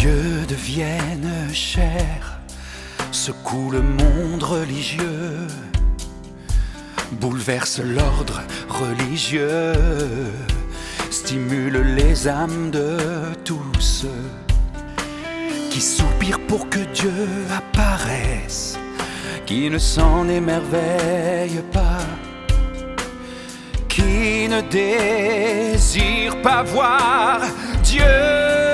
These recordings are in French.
Dieu devienne chair, secoue le monde religieux, bouleverse l'ordre religieux, stimule les âmes de tous qui soupirent pour que Dieu apparaisse, qui ne s'en émerveille pas, qui ne désire pas voir. Dieu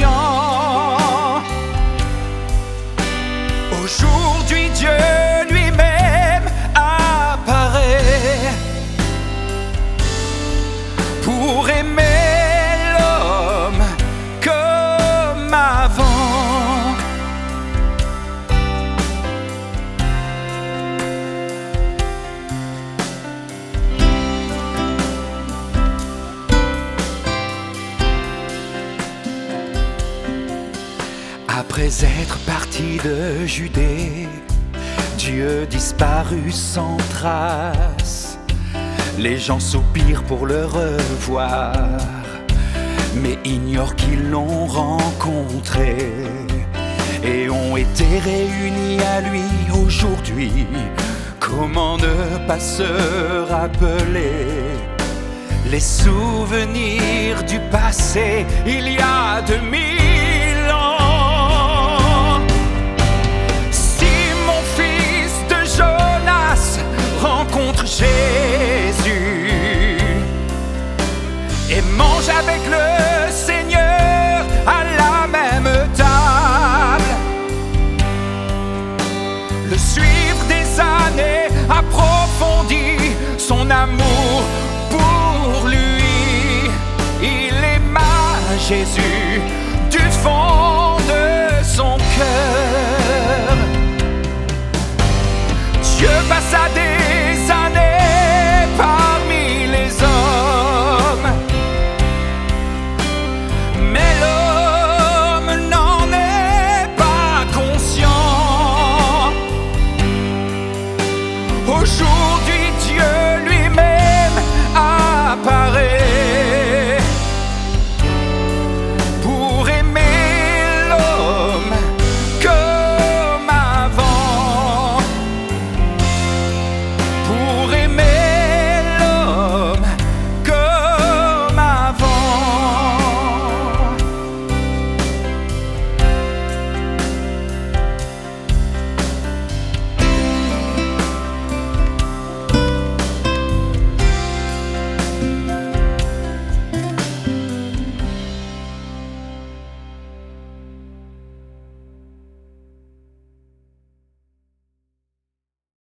有 Après être parti de Judée, Dieu disparut sans trace. Les gens soupirent pour le revoir, mais ignorent qu'ils l'ont rencontré et ont été réunis à lui aujourd'hui. Comment ne pas se rappeler les souvenirs du passé? Il y a 2000 Jésus et mange avec le Seigneur à la même table, le suivre des années approfondit son amour pour lui. Il aima Jésus du fond de son cœur. Dieu passa des